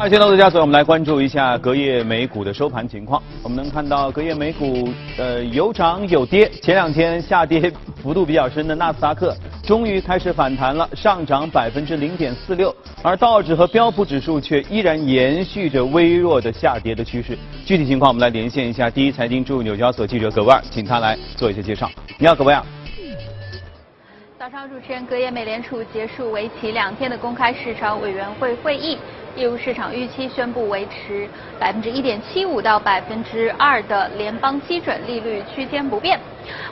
二线投资家所，我们来关注一下隔夜美股的收盘情况。我们能看到隔夜美股呃有涨有跌，前两天下跌幅度比较深的纳斯达克终于开始反弹了，上涨百分之零点四六，而道指和标普指数却依然延续着微弱的下跌的趋势。具体情况，我们来连线一下第一财经驻纽交所记者葛万，请他来做一些介绍。你好，葛万。早上，主持人，隔夜美联储结束为期两天的公开市场委员会会议。业务市场预期宣布维持百分之一点七五到百分之二的联邦基准利率区间不变。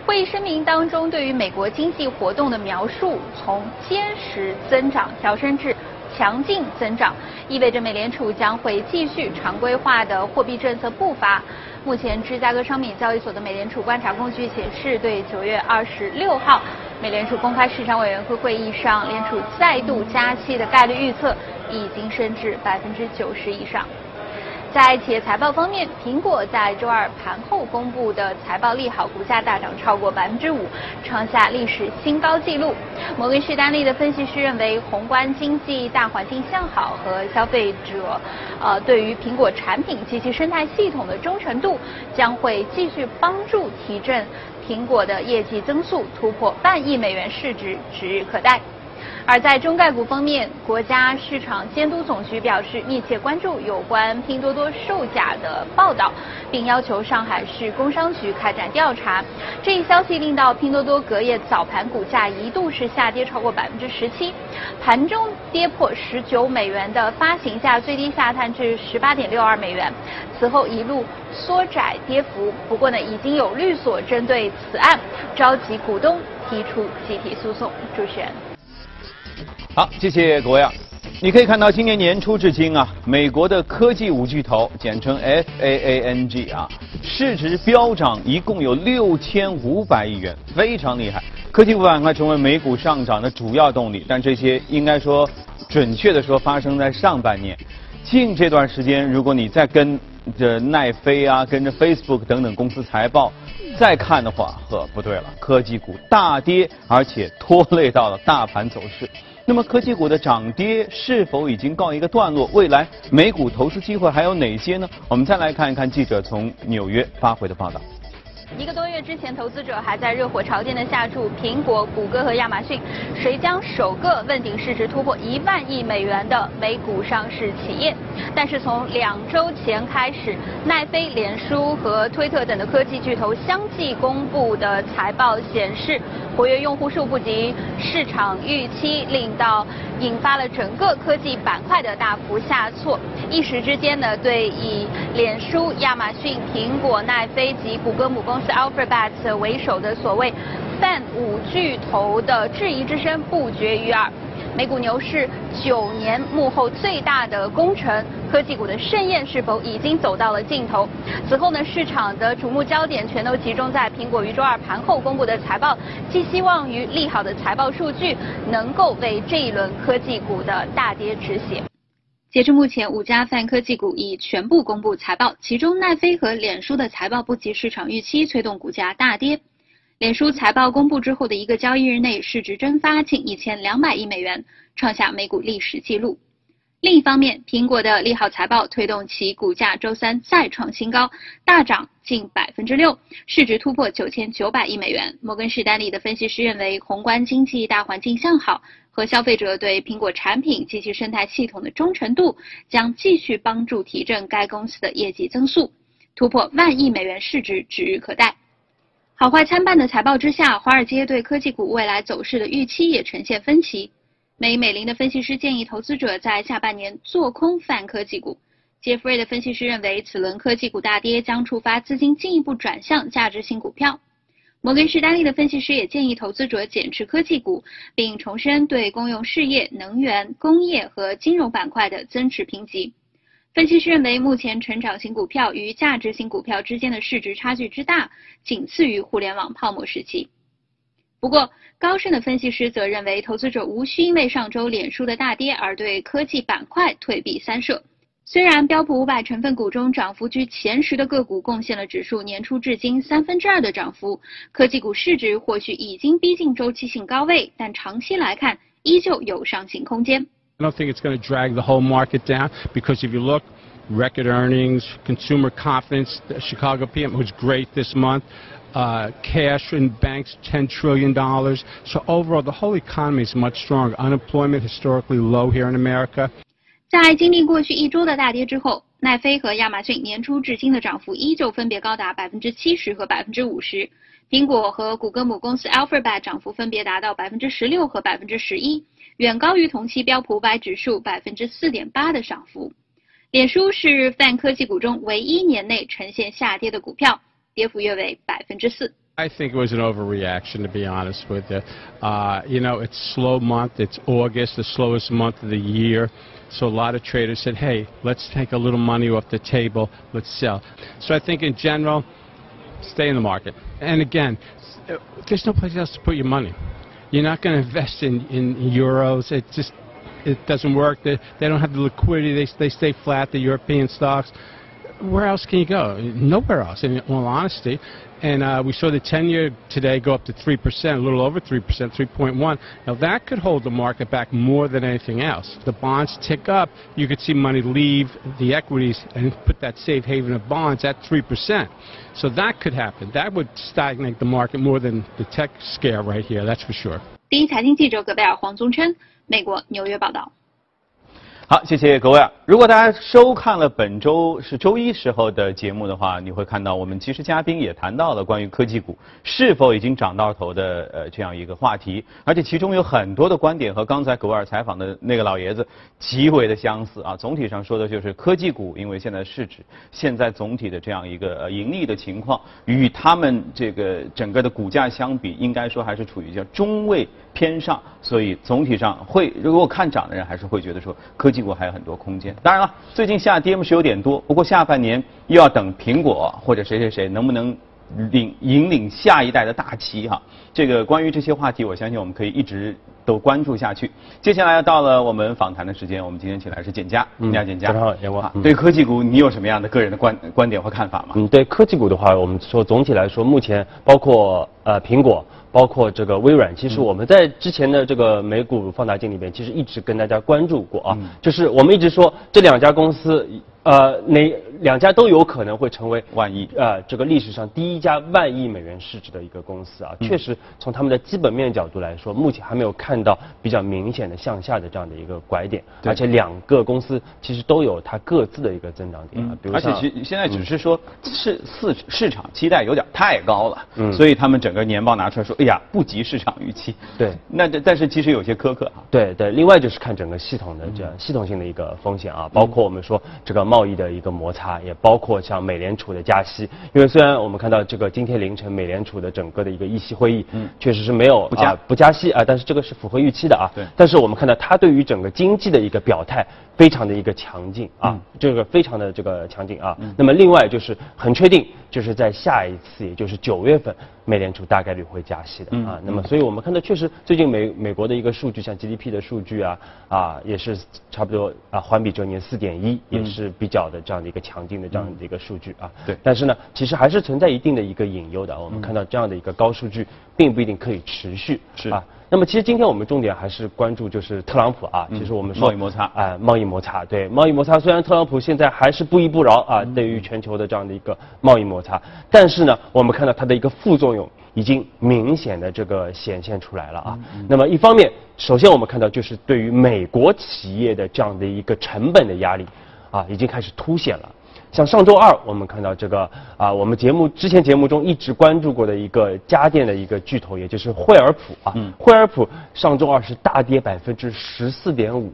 会议声明当中对于美国经济活动的描述从坚实增长调升至强劲增长，意味着美联储将会继续常规化的货币政策步伐。目前，芝加哥商品交易所的美联储观察工具显示，对九月二十六号美联储公开市场委员会会议上联储再度加息的概率预测。已经升至百分之九十以上。在企业财报方面，苹果在周二盘后公布的财报利好，股价大涨超过百分之五，创下历史新高纪录。摩根士丹利的分析师认为，宏观经济大环境向好和消费者呃对于苹果产品及其生态系统的忠诚度，将会继续帮助提振苹果的业绩增速，突破半亿美元市值指日可待。而在中概股方面，国家市场监督总局表示密切关注有关拼多多售假的报道，并要求上海市工商局开展调查。这一消息令到拼多多隔夜早盘股价一度是下跌超过百分之十七，盘中跌破十九美元的发行价，最低下探至十八点六二美元，此后一路缩窄跌幅。不过呢，已经有律所针对此案召集股东提出集体诉讼。主持人。好，谢谢各位啊。你可以看到，今年年初至今啊，美国的科技五巨头，简称 FAANG 啊，市值飙涨，一共有六千五百亿元，非常厉害。科技股板块成为美股上涨的主要动力，但这些应该说，准确的说，发生在上半年。近这段时间，如果你再跟着奈飞啊，跟着 Facebook 等等公司财报再看的话，呵，不对了，科技股大跌，而且拖累到了大盘走势。那么科技股的涨跌是否已经告一个段落？未来美股投资机会还有哪些呢？我们再来看一看记者从纽约发回的报道。一个多月之前，投资者还在热火朝天的下注苹果、谷歌和亚马逊，谁将首个问鼎市值突破一万亿美元的美股上市企业。但是从两周前开始，奈飞、脸书和推特等的科技巨头相继公布的财报显示，活跃用户数不及市场预期，令到引发了整个科技板块的大幅下挫。一时之间呢，对以脸书、亚马逊、苹果、奈飞及谷歌母公司 Alphabet 为首的所谓“泛五巨头”的质疑之声不绝于耳。美股牛市九年幕后最大的功臣，科技股的盛宴是否已经走到了尽头？此后呢，市场的瞩目焦点全都集中在苹果于周二盘后公布的财报，寄希望于利好的财报数据能够为这一轮科技股的大跌止血。截至目前，五家泛科技股已全部公布财报，其中奈飞和脸书的财报不及市场预期，推动股价大跌。脸书财报公布之后的一个交易日内，市值蒸发近一千两百亿美元，创下美股历史纪录。另一方面，苹果的利好财报推动其股价周三再创新高，大涨近百分之六，市值突破九千九百亿美元。摩根士丹利的分析师认为，宏观经济大环境向好。和消费者对苹果产品及其生态系统的忠诚度，将继续帮助提振该公司的业绩增速，突破万亿美元市值指日可待。好坏参半的财报之下，华尔街对科技股未来走势的预期也呈现分歧。美美林的分析师建议投资者在下半年做空泛科技股。杰弗瑞的分析师认为，此轮科技股大跌将触发资金进一步转向价值型股票。摩根士丹利的分析师也建议投资者减持科技股，并重申对公用事业、能源、工业和金融板块的增持评级。分析师认为，目前成长型股票与价值型股票之间的市值差距之大，仅次于互联网泡沫时期。不过，高盛的分析师则认为，投资者无需因为上周脸书的大跌而对科技板块退避三舍。虽然标普五百成分股中涨幅居前十的个股贡献了指数年初至今三分之二的涨幅，科技股市值或许已经逼近周期性高位，但长期来看依旧有上行空间。I don't think it's going to drag the whole market down because if you look, record earnings, consumer confidence, Chicago PM was great this month. Uh, cash in banks, $10 trillion. So overall, the whole economy is much stronger. Unemployment historically low here in America. 在经历过去一周的大跌之后，奈飞和亚马逊年初至今的涨幅依旧分别高达百分之七十和百分之五十。苹果和谷歌母公司 Alphabet 涨幅分别达到百分之十六和百分之十一，远高于同期标普五百指数百分之四点八的涨幅。脸书是泛科技股中唯一年内呈现下跌的股票，跌幅约为百分之四。I think it was an overreaction, to be honest with you. Uh, you know, it's slow month. It's August, the slowest month of the year. So a lot of traders said, hey, let's take a little money off the table. Let's sell. So I think in general, stay in the market. And again, there's no place else to put your money. You're not going to invest in, in euros. It just it doesn't work. They, they don't have the liquidity. They, they stay flat, the European stocks. Where else can you go? Nowhere else, in all honesty. And uh, we saw the 10-year today go up to 3%, a little over 3%, 3.1. Now that could hold the market back more than anything else. The bonds tick up, you could see money leave the equities and put that safe haven of bonds at 3%. So that could happen. That would stagnate the market more than the tech scare right here, that's for sure. 第一财经记者葛贝尔黄宗琛，美国纽约报道。 好，谢谢各位！如果大家收看了本周是周一时候的节目的话，你会看到我们其实嘉宾也谈到了关于科技股是否已经涨到头的呃这样一个话题，而且其中有很多的观点和刚才格尔采访的那个老爷子极为的相似啊。总体上说的就是科技股，因为现在市值现在总体的这样一个盈利的情况，与他们这个整个的股价相比，应该说还是处于叫中位偏上，所以总体上会如果看涨的人还是会觉得说科。技股还有很多空间。当然了，最近下跌是有点多，不过下半年又要等苹果或者谁谁谁能不能领引领下一代的大旗哈。这个关于这些话题，我相信我们可以一直都关注下去。接下来要到了我们访谈的时间，我们今天请来是简家，嗯，家简家，早上好，阳光。对科技股，你有什么样的个人的观观点或看法吗？嗯，对科技股的话，我们说总体来说，目前包括呃苹果。包括这个微软，其实我们在之前的这个美股放大镜里边，其实一直跟大家关注过啊，就是我们一直说这两家公司。呃，哪两家都有可能会成为万亿呃这个历史上第一家万亿美元市值的一个公司啊。确实，从他们的基本面角度来说，目前还没有看到比较明显的向下的这样的一个拐点。而且两个公司其实都有它各自的一个增长点啊。而且其现在只是说市市市场期待有点太高了，嗯，所以他们整个年报拿出来说，哎呀，不及市场预期。对。那这但是其实有些苛刻啊。对对，另外就是看整个系统的这样系统性的一个风险啊，包括我们说这个贸易的一个摩擦，也包括像美联储的加息。因为虽然我们看到这个今天凌晨美联储的整个的一个议息会议，嗯，确实是没有不加不加息啊，但是这个是符合预期的啊。对。但是我们看到它对于整个经济的一个表态非常的一个强劲啊，这个非常的这个强劲啊。那么另外就是很确定，就是在下一次，也就是九月份，美联储大概率会加息的啊。那么所以我们看到确实最近美美国的一个数据，像 GDP 的数据啊啊也是差不多啊环比周年四点一，也是比较的。这样的一个强劲的这样的一个数据啊，对，但是呢，其实还是存在一定的一个隐忧的。我们看到这样的一个高数据，并不一定可以持续，是啊。那么其实今天我们重点还是关注就是特朗普啊，其实我们说贸易摩擦啊，贸易摩擦，对，贸易摩擦。虽然特朗普现在还是不依不饶啊，对于全球的这样的一个贸易摩擦，但是呢，我们看到它的一个副作用已经明显的这个显现出来了啊。那么一方面，首先我们看到就是对于美国企业的这样的一个成本的压力。啊，已经开始凸显了。像上周二，我们看到这个啊，我们节目之前节目中一直关注过的一个家电的一个巨头，也就是惠而浦啊。惠而浦上周二是大跌百分之十四点五，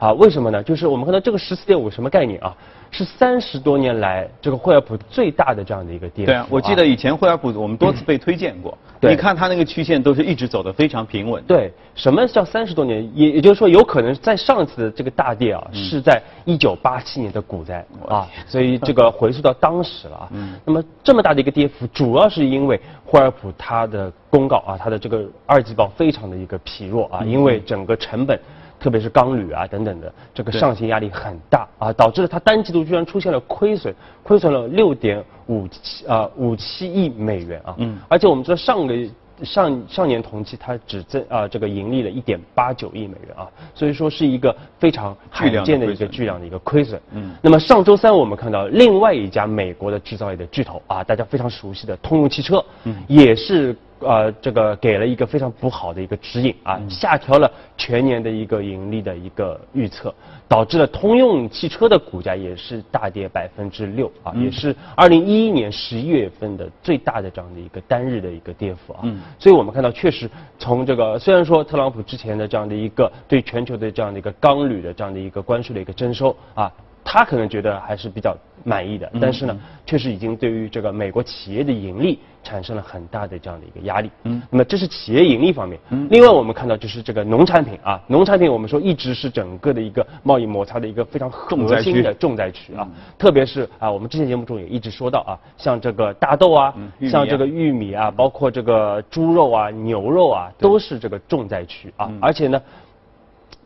啊，为什么呢？就是我们看到这个十四点五什么概念啊？是三十多年来这个惠而浦最大的这样的一个跌幅。对啊，我记得以前惠而浦我们多次被推荐过。对。你看它那个曲线都是一直走的非常平稳。对。什么叫三十多年？也也就是说，有可能在上次的这个大跌啊，是在一九八七年的股灾啊，所以这个回溯到当时了啊。嗯。那么这么大的一个跌幅，主要是因为惠而浦它的公告啊，它的这个二季报非常的一个疲弱啊，因为整个成本。特别是钢铝啊等等的，这个上行压力很大啊，导致了它单季度居然出现了亏损，亏损了六点五七啊五七亿美元啊，嗯，而且我们知道上个上上年同期它只增啊这个盈利了一点八九亿美元啊，所以说是一个非常罕见的一个巨量的一个亏损。嗯。那么上周三我们看到另外一家美国的制造业的巨头啊，大家非常熟悉的通用汽车，嗯，也是。呃，这个给了一个非常不好的一个指引啊，下调了全年的一个盈利的一个预测，导致了通用汽车的股价也是大跌百分之六啊，也是二零一一年十一月份的最大的这样的一个单日的一个跌幅啊。所以我们看到，确实从这个虽然说特朗普之前的这样的一个对全球的这样的一个钢铝的这样的一个关税的一个征收啊。他可能觉得还是比较满意的，但是呢，确实已经对于这个美国企业的盈利产生了很大的这样的一个压力。嗯，那么这是企业盈利方面。嗯，另外我们看到就是这个农产品啊，农产品我们说一直是整个的一个贸易摩擦的一个非常核心的重灾区。啊，特别是啊，我们之前节目中也一直说到啊，像这个大豆啊，像这个玉米啊，包括这个猪肉啊、牛肉啊，都是这个重灾区啊，而且呢。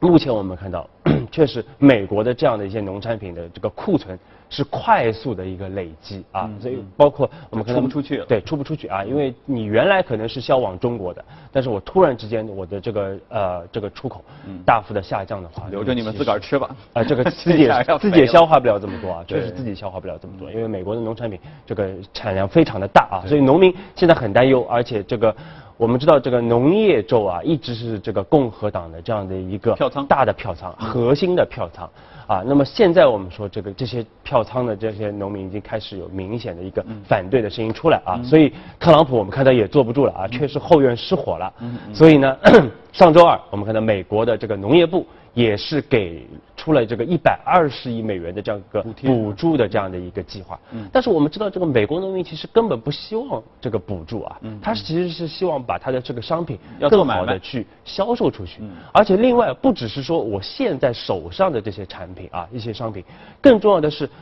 目前我们看到，确实美国的这样的一些农产品的这个库存是快速的一个累积啊，所以包括我们出不出去，对，出不出去啊，因为你原来可能是销往中国的，但是我突然之间我的这个呃这个出口大幅的下降的话，留着你们自个儿吃吧，啊，这个 自己 自己也消化不了这么多啊，确实自己消化不了这么多，因为美国的农产品这个产量非常的大啊，所以农民现在很担忧，而且这个。我们知道这个农业州啊，一直是这个共和党的这样的一个票仓大的票仓，核心的票仓啊。那么现在我们说这个这些票仓的这些农民已经开始有明显的一个反对的声音出来啊。所以特朗普我们看到也坐不住了啊，确实后院失火了。所以呢，上周二我们看到美国的这个农业部。也是给出了这个一百二十亿美元的这样一个补助的这样的一个计划。嗯。但是我们知道，这个美国农民其实根本不希望这个补助啊。嗯。他其实是希望把他的这个商品更好的去销售出去。嗯。而且另外，不只是说我现在手上的这些产品啊，一些商品，更重要的是，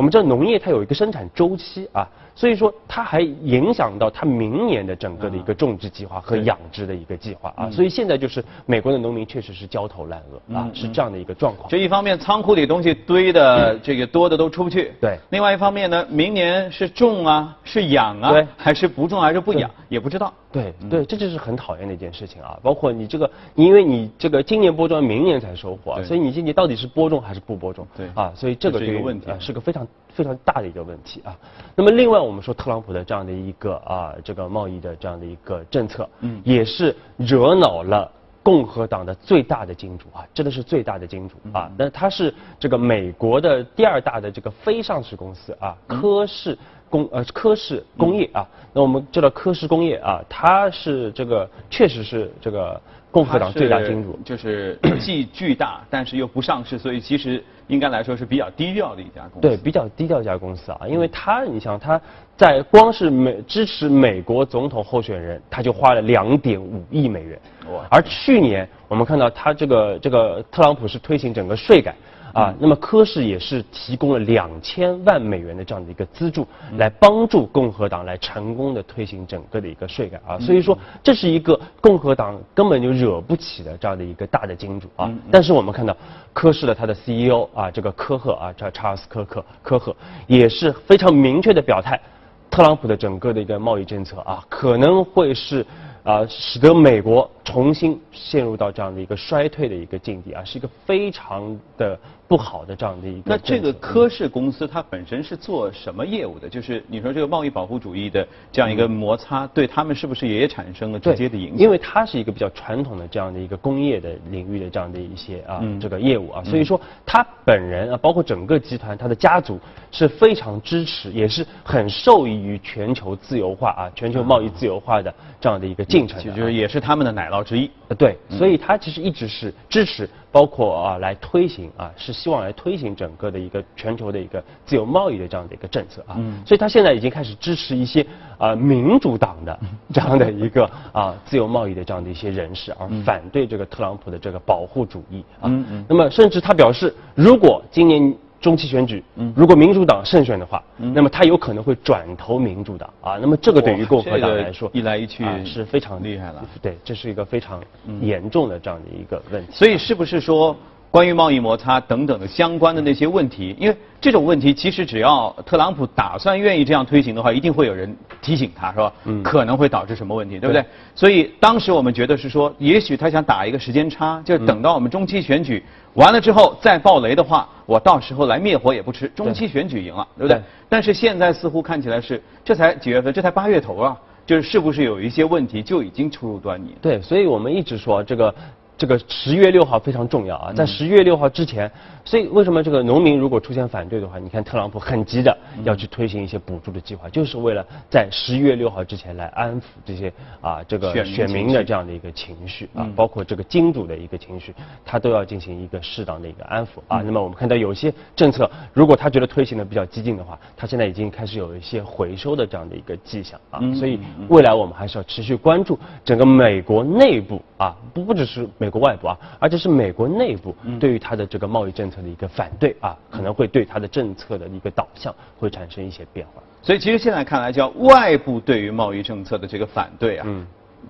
我们知道农业它有一个生产周期啊。所以说，它还影响到它明年的整个的一个种植计划和养殖的一个计划啊。所以现在就是美国的农民确实是焦头烂额啊，是这样的一个状况。这一方面仓库里东西堆的这个多的都出不去，对。另外一方面呢，明年是种啊，是养啊，还是不种还是不养，也不知道。对对，这就是很讨厌的一件事情啊。包括你这个，因为你这个今年播种，明年才收获，所以你今年到底是播种还是不播种？对啊，所以这个是一个问题，是个非常。非常大的一个问题啊，那么另外我们说特朗普的这样的一个啊这个贸易的这样的一个政策，嗯，也是惹恼了共和党的最大的金主啊，真的是最大的金主啊，那他是这个美国的第二大的这个非上市公司啊，科氏工呃科氏工业啊，那我们知道科氏工业啊，它是这个确实是这个。共和党最大金主 就是既巨大，但是又不上市，所以其实应该来说是比较低调的一家公司。对，比较低调一家公司啊，因为他，你想他在光是美支持美国总统候选人，他就花了两点五亿美元。哇！而去年我们看到他这个这个特朗普是推行整个税改。啊，那么科氏也是提供了两千万美元的这样的一个资助，来帮助共和党来成功的推行整个的一个税改啊，所以说这是一个共和党根本就惹不起的这样的一个大的金主啊。但是我们看到科氏的他的 CEO 啊，这个科赫啊，叫查尔斯科克科赫也是非常明确的表态，特朗普的整个的一个贸易政策啊，可能会是。啊，使得美国重新陷入到这样的一个衰退的一个境地啊，是一个非常的不好的这样的一个。那这个科氏公司它本身是做什么业务的？就是你说这个贸易保护主义的这样一个摩擦，对他们是不是也产生了直接的影响？因为它是一个比较传统的这样的一个工业的领域的这样的一些啊这个业务啊，所以说他本人啊，包括整个集团，他的家族是非常支持，也是很受益于全球自由化啊，全球贸易自由化的这样的一个。进程，其实也是他们的奶酪之一。呃，对，所以他其实一直是支持，包括啊来推行啊，是希望来推行整个的一个全球的一个自由贸易的这样的一个政策啊。嗯。所以他现在已经开始支持一些啊民主党的这样的一个啊 自由贸易的这样的一些人士，而反对这个特朗普的这个保护主义啊。嗯嗯。那么甚至他表示，如果今年。中期选举，如果民主党胜选的话，那么他有可能会转投民主党啊。那么这个对于共和党来说，一来一去是非常厉害了。对，这是一个非常严重的这样的一个问题。所以是不是说关于贸易摩擦等等的相关的那些问题，因为这种问题其实只要特朗普打算愿意这样推行的话，一定会有人提醒他，是吧？嗯。可能会导致什么问题，对不对？所以当时我们觉得是说，也许他想打一个时间差，就是等到我们中期选举完了之后再爆雷的话，我到时候来灭火也不迟。中期选举赢了，对不对？但是现在似乎看起来是，这才几月份？这才八月头啊，就是是不是有一些问题就已经初入端倪？对，所以我们一直说这个。这个十月六号非常重要啊，在十月六号之前，所以为什么这个农民如果出现反对的话，你看特朗普很急的要去推行一些补助的计划，就是为了在十一月六号之前来安抚这些啊这个选民的这样的一个情绪啊，包括这个金主的一个情绪，他都要进行一个适当的一个安抚啊。那么我们看到有些政策，如果他觉得推行的比较激进的话，他现在已经开始有一些回收的这样的一个迹象啊。所以未来我们还是要持续关注整个美国内部啊，不不只是美。国外部啊，而且是美国内部对于他的这个贸易政策的一个反对啊，可能会对他的政策的一个导向会产生一些变化。所以其实现在看来，叫外部对于贸易政策的这个反对啊。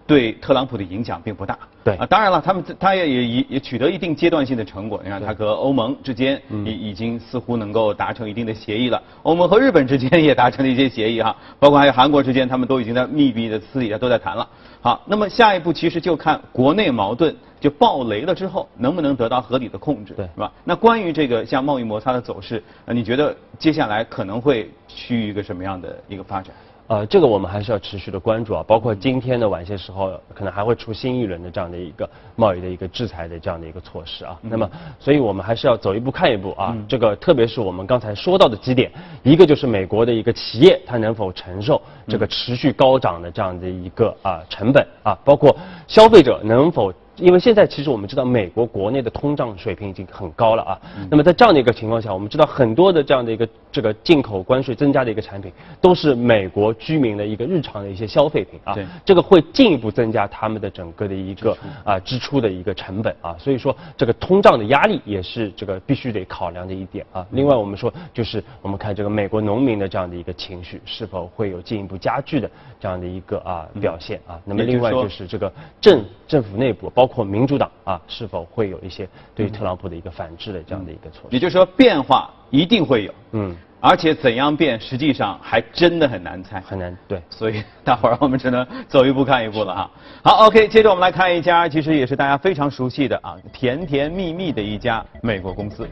对特朗普的影响并不大。对啊，当然了，他们他也也也取得一定阶段性的成果。你看，他和欧盟之间已已经似乎能够达成一定的协议了。欧盟和日本之间也达成了一些协议哈，包括还有韩国之间，他们都已经在密闭的私底下都在谈了。好，那么下一步其实就看国内矛盾就爆雷了之后，能不能得到合理的控制，对，是吧？那关于这个像贸易摩擦的走势，呃你觉得接下来可能会趋于一个什么样的一个发展？呃，这个我们还是要持续的关注啊，包括今天的晚些时候，可能还会出新一轮的这样的一个贸易的一个制裁的这样的一个措施啊。那么，所以我们还是要走一步看一步啊。这个特别是我们刚才说到的几点，一个就是美国的一个企业它能否承受这个持续高涨的这样的一个啊成本啊，包括消费者能否。因为现在其实我们知道，美国国内的通胀水平已经很高了啊。那么在这样的一个情况下，我们知道很多的这样的一个这个进口关税增加的一个产品，都是美国居民的一个日常的一些消费品啊。这个会进一步增加他们的整个的一个啊支出的一个成本啊。所以说，这个通胀的压力也是这个必须得考量的一点啊。另外，我们说就是我们看这个美国农民的这样的一个情绪是否会有进一步加剧的这样的一个啊表现啊。那么另外就是这个政政府内部包。括民主党啊，是否会有一些对特朗普的一个反制的这样的一个措施？也就是说，变化一定会有，嗯，而且怎样变，实际上还真的很难猜，很难对。所以大伙儿我们只能走一步看一步了哈。好，OK，接着我们来看一家，其实也是大家非常熟悉的啊，甜甜蜜蜜的一家美国公司。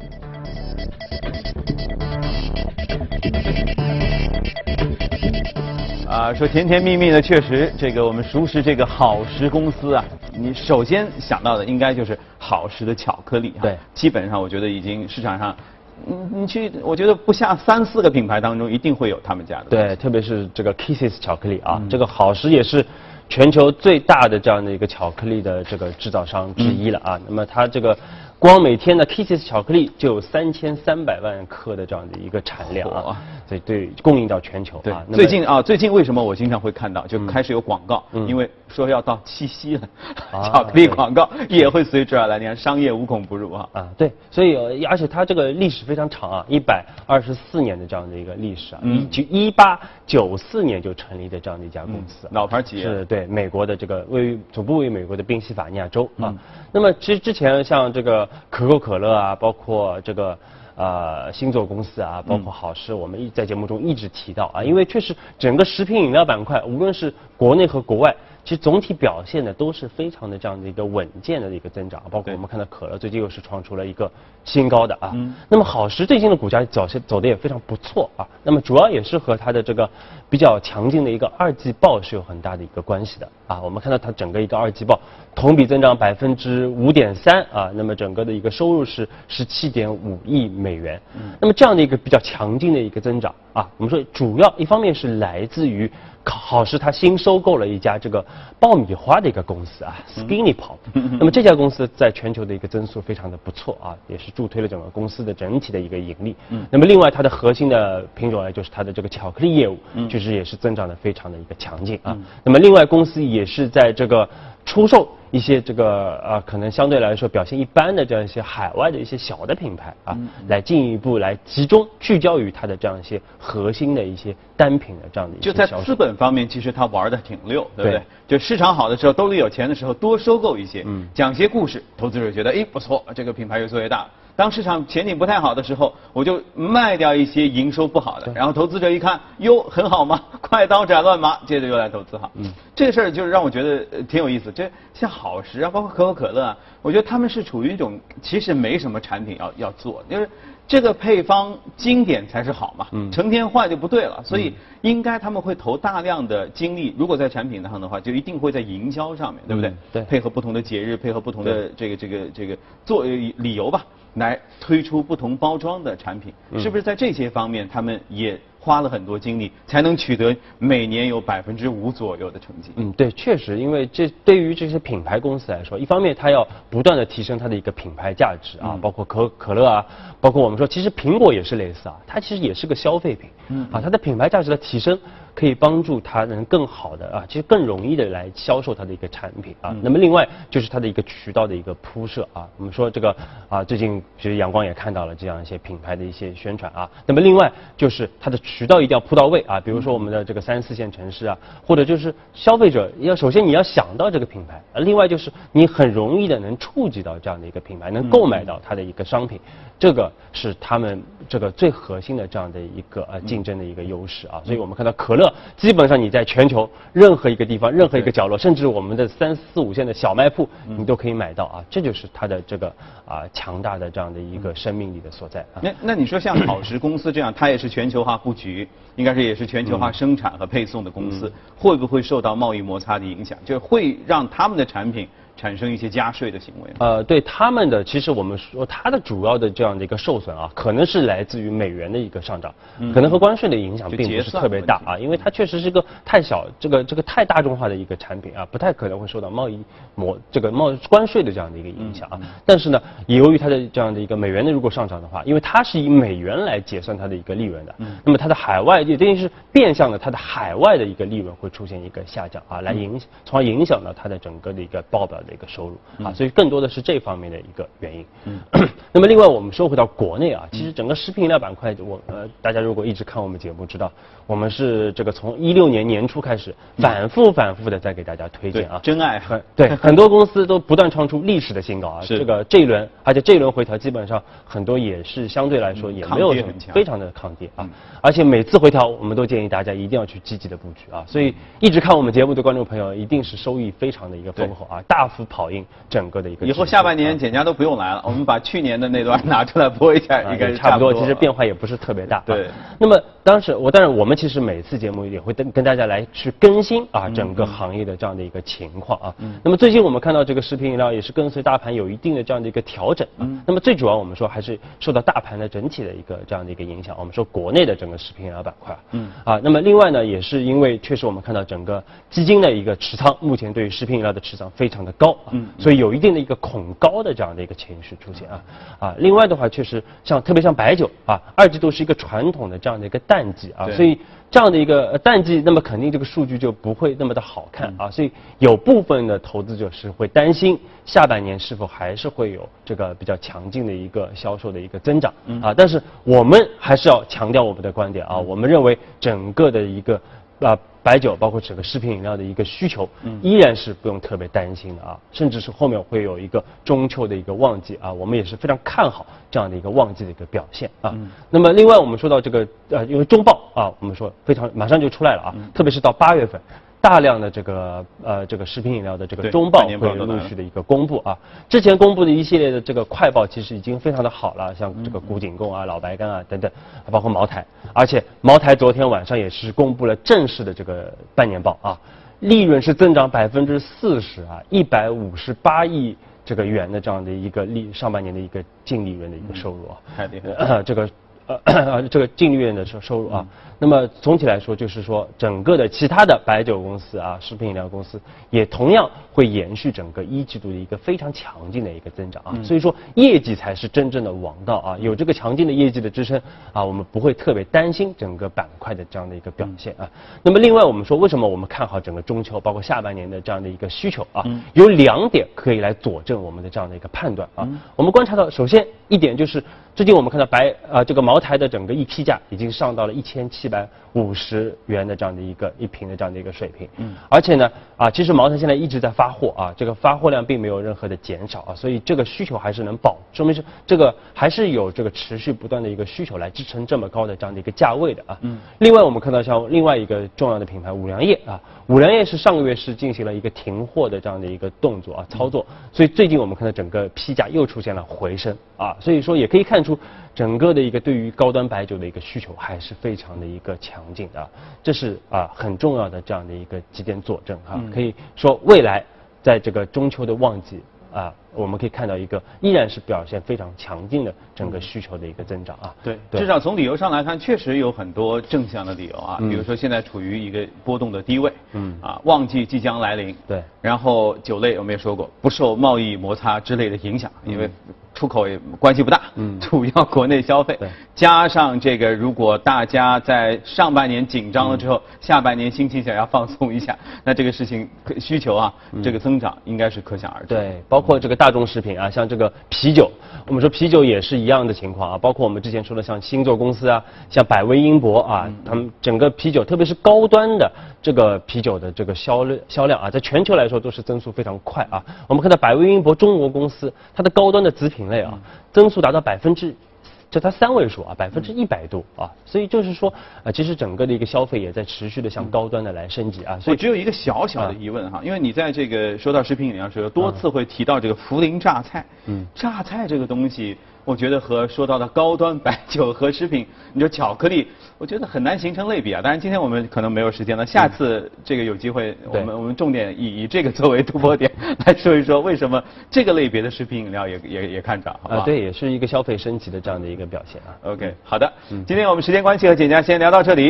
啊，说甜甜蜜蜜的，确实，这个我们熟识这个好时公司啊，你首先想到的应该就是好时的巧克力。对，基本上我觉得已经市场上，你你去，我觉得不下三四个品牌当中一定会有他们家的。对，特别是这个 Kisses 巧克力啊，这个好时也是全球最大的这样的一个巧克力的这个制造商之一了啊。那么它这个。光每天的 Kisses 巧克力就有三千三百万克的这样的一个产量啊，所以对供应到全球。对，最近啊，最近为什么我经常会看到就开始有广告？因为说要到七夕了，巧克力广告也会随之而来。你看，商业无孔不入啊。啊，对，所以而且它这个历史非常长啊，一百二十四年的这样的一个历史啊，一九一八九四年就成立的这样的一家公司，老牌企业。是对，美国的这个位于总部位于美国的宾夕法尼亚州啊。那么其实之前像这个。可口可乐啊，包括这个呃星座公司啊，包括好事，我们一在节目中一直提到啊，因为确实整个食品饮料板块，无论是国内和国外。其实总体表现的都是非常的这样的一个稳健的一个增长，包括我们看到可乐最近又是创出了一个新高的啊。那么好时最近的股价走势走的也非常不错啊。那么主要也是和它的这个比较强劲的一个二季报是有很大的一个关系的啊。我们看到它整个一个二季报同比增长百分之五点三啊，那么整个的一个收入是十七点五亿美元。那么这样的一个比较强劲的一个增长啊，我们说主要一方面是来自于。好是他新收购了一家这个爆米花的一个公司啊，Skinny Pop。那么这家公司在全球的一个增速非常的不错啊，也是助推了整个公司的整体的一个盈利。那么另外它的核心的品种呢，就是它的这个巧克力业务，确实也是增长的非常的一个强劲啊。那么另外公司也是在这个。出售一些这个呃可能相对来说表现一般的这样一些海外的一些小的品牌啊，来进一步来集中聚焦于它的这样一些核心的一些单品的这样的一些就在资本方面，其实他玩的挺溜，对不对对？就市场好的时候，兜里有钱的时候，多收购一些，嗯讲些故事，投资者觉得，哎，不错，这个品牌越做越大。当市场前景不太好的时候，我就卖掉一些营收不好的，然后投资者一看，哟，很好嘛，快刀斩乱麻，接着又来投资哈。嗯，这个事儿就是让我觉得呃挺有意思。这像好时啊，包括可口可乐啊，我觉得他们是处于一种其实没什么产品要要做，就是这个配方经典才是好嘛，嗯成天换就不对了，所以应该他们会投大量的精力，如果在产品上的话，就一定会在营销上面，对不对？嗯对配合不同的节日，配合不同的这个这个这个做呃理由吧，来推出不同包装的产品，嗯。是不是在这些方面他们也花了很多精力，才能取得每年有百分之五左右的成绩？嗯，对，确实，因为这对于这些品牌公司来说，一方面它要不断的提升它的一个品牌价值啊，包括可可乐啊，包括我们说，其实苹果也是类似啊，它其实也是个消费品，嗯，啊，它的品牌价值的提升可以帮助它能更好的啊，其实更容易的来销售它的一个产品啊。那么另外就是它的一个渠道的一个铺设啊，我们说这个啊，最近其实阳光也看到了这样一些品牌的一些宣传啊。那么另外就是它的渠道一定要铺到位啊，比如说我们的这个三四线城市啊，或者就是消费者要首先你要想到这个品牌，呃另外就是你很容易的能触及到这样的一个品牌，能购买到它的一个商品，这个是他们这个最核心的这样的一个呃竞争的一个优势啊。所以我们看到可乐，基本上你在全球任何一个地方、任何一个角落，甚至我们的三四五线的小卖铺，你都可以买到啊。这就是它的这个啊强大的这样的一个生命力的所在啊。那那你说像好时公司这样，它也是全球化布局，应该是也是全球化生产和配送的公司，会不会受到贸易摩擦的影响？就是会让他们的产品产生一些加税的行为？呃，对他们的，其实我们说它的主要的这样的一个受损啊，可能是来自于美元的一个上涨，可能和关税的影响并不是特别大啊，因为它确实是个太小，这个这个太大众化的一个产品啊，不太可能会受到贸易模这个贸关税的这样的一个影响啊。但是呢，由于它的这样的一个美元的如果上涨的话，因为它是以美元来结算它的一个利润的，那么它的海外也等于是变相的它的海外的一个利润会出现一个下降啊，来影响，从而影响到它的整个的一个报表的一个收入啊，所以更多的是这方面的一个原因。嗯 那么另外我们说回到国内啊，其实整个食品饮料板块，我呃大家如果一直看我们节目，知道我们是这个从一六年年初开始反复反复的在给大家推荐啊，真爱很 对，很多公司都不断创出历史的新高啊。是这个这一轮，而且这一轮回调基本上很多也是相对来说也没有非常的抗跌啊。而且每次回调，我们都建议大家一定要去积极的布局啊。所以一直看我们节目的观众朋友，一定是收益非常的一个丰厚啊，大幅跑赢整个的一个。以后下半年啊简家都不用来了，我们把去年的那段 拿出来播一下，啊应该差不多。其实变化也不是特别大。啊对。那么当时我但是我们其实每次节目也会跟跟大家来去更新啊整个行业的这样的一个情况啊。那么最近我们看到这个食品饮料也是跟随大盘有一定的这样的一个调整嗯。那么最主要我们说还是受到大盘的整体的一个这样的一个影响。我们说国内的整个食品饮料板块啊。嗯。啊，那么另外呢，也是因为确实我们看到整个基金的一个持仓，目前对于食品饮料的持仓非常的高啊。嗯。所以有一定的一个恐高的这样的一个情绪出现啊。啊，另外的话，确实像特别像白酒啊，二季度是一个传统的这样的一个淡季啊，所以这样的一个呃淡季，那么肯定这个数据就不会那么的好看啊，所以有部分的投资者是会担心下半年是否还是会有这个比较强劲的一个销售的一个增长啊，但是我们还是要强调我们的观点啊，我们认为整个的一个啊。白酒包括整个食品饮料的一个需求，依然是不用特别担心的啊，甚至是后面会有一个中秋的一个旺季啊，我们也是非常看好这样的一个旺季的一个表现啊。那么另外我们说到这个呃，因为中报啊，我们说非常马上就出来了啊，特别是到八月份。大量的这个呃这个食品饮料的这个中报会陆续的一个公布啊，之前公布的一系列的这个快报其实已经非常的好了，像这个古井贡啊、老白干啊等等，包括茅台，而且茅台昨天晚上也是公布了正式的这个半年报啊，利润是增长百分之四十啊，一百五十八亿这个元的这样的一个利上半年的一个净利润的一个收入啊，太厉害了。呃这个呃 这个净利润的收收入啊。那么总体来说，就是说整个的其他的白酒公司啊，食品饮料公司也同样会延续整个一季度的一个非常强劲的一个增长啊。所以说业绩才是真正的王道啊，有这个强劲的业绩的支撑啊，我们不会特别担心整个板块的这样的一个表现啊。那么另外我们说，为什么我们看好整个中秋，包括下半年的这样的一个需求啊？有两点可以来佐证我们的这样的一个判断啊。我们观察到，首先一点就是最近我们看到白啊这个茅台的整个一批价已经上到了一千七百五十元的这样的一个一瓶的这样的一个水平。嗯。而且呢啊，其实茅台现在一直在发货啊，这个发货量并没有任何的减少啊，所以这个需求还是能保，说明是这个还是有这个持续不断的一个需求来支撑这么高的这样的一个价位的啊。嗯。另外我们看到像另外一个重要的品牌五粮液啊，五粮液是上个月是进行了一个停货的这样的一个动作啊操作，所以最近我们看到整个批价又出现了回升啊，所以说也可以看出整个的一个对于高端白酒的一个需求还是非常的一个强劲的，这是啊很重要的这样的一个几点佐证哈，可以说未来在这个中秋的旺季啊，我们可以看到一个依然是表现非常强劲的整个需求的一个增长啊。对，至少从理由上来看，确实有很多正向的理由啊。比如说现在处于一个波动的低位，嗯，啊，旺季即将来临。对。然后酒类我们也说过，不受贸易摩擦之类的影响，因为出口也关系不大，嗯，主要国内消费。对。加上这个，如果大家在上半年紧张了之后，下半年心情想要放松一下，那这个事情需求啊，这个增长应该是可想而知。对，包括这个大众食品啊，像这个啤酒，我们说啤酒也是一样的情况啊，包括我们之前说的像星座公司啊，像百威英博啊，他们整个啤酒，特别是高端的这个啤酒的这个销量销量啊，在全球来说都是增速非常快啊。我们看到百威英博中国公司，它的高端的子品类啊，增速达到百分之。就它三位数啊，百分之一百多啊，所以就是说啊，其实整个的一个消费也在持续的向高端的来升级啊。所以只有一个小小的疑问哈，因为你在这个说到食品饮料时，多次会提到这个涪陵榨菜。嗯。榨菜这个东西，我觉得和说到的高端白酒和食品，你说巧克力，我觉得很难形成类比啊。当然今天我们可能没有时间了，下次这个有机会，我们我们重点以以这个作为突破点来说一说，为什么这个类别的食品饮料也也也看涨，好吧？对，也是一个消费升级的这样的一个表现啊。OK，好的，今天我们时间关系和简家先聊到这里。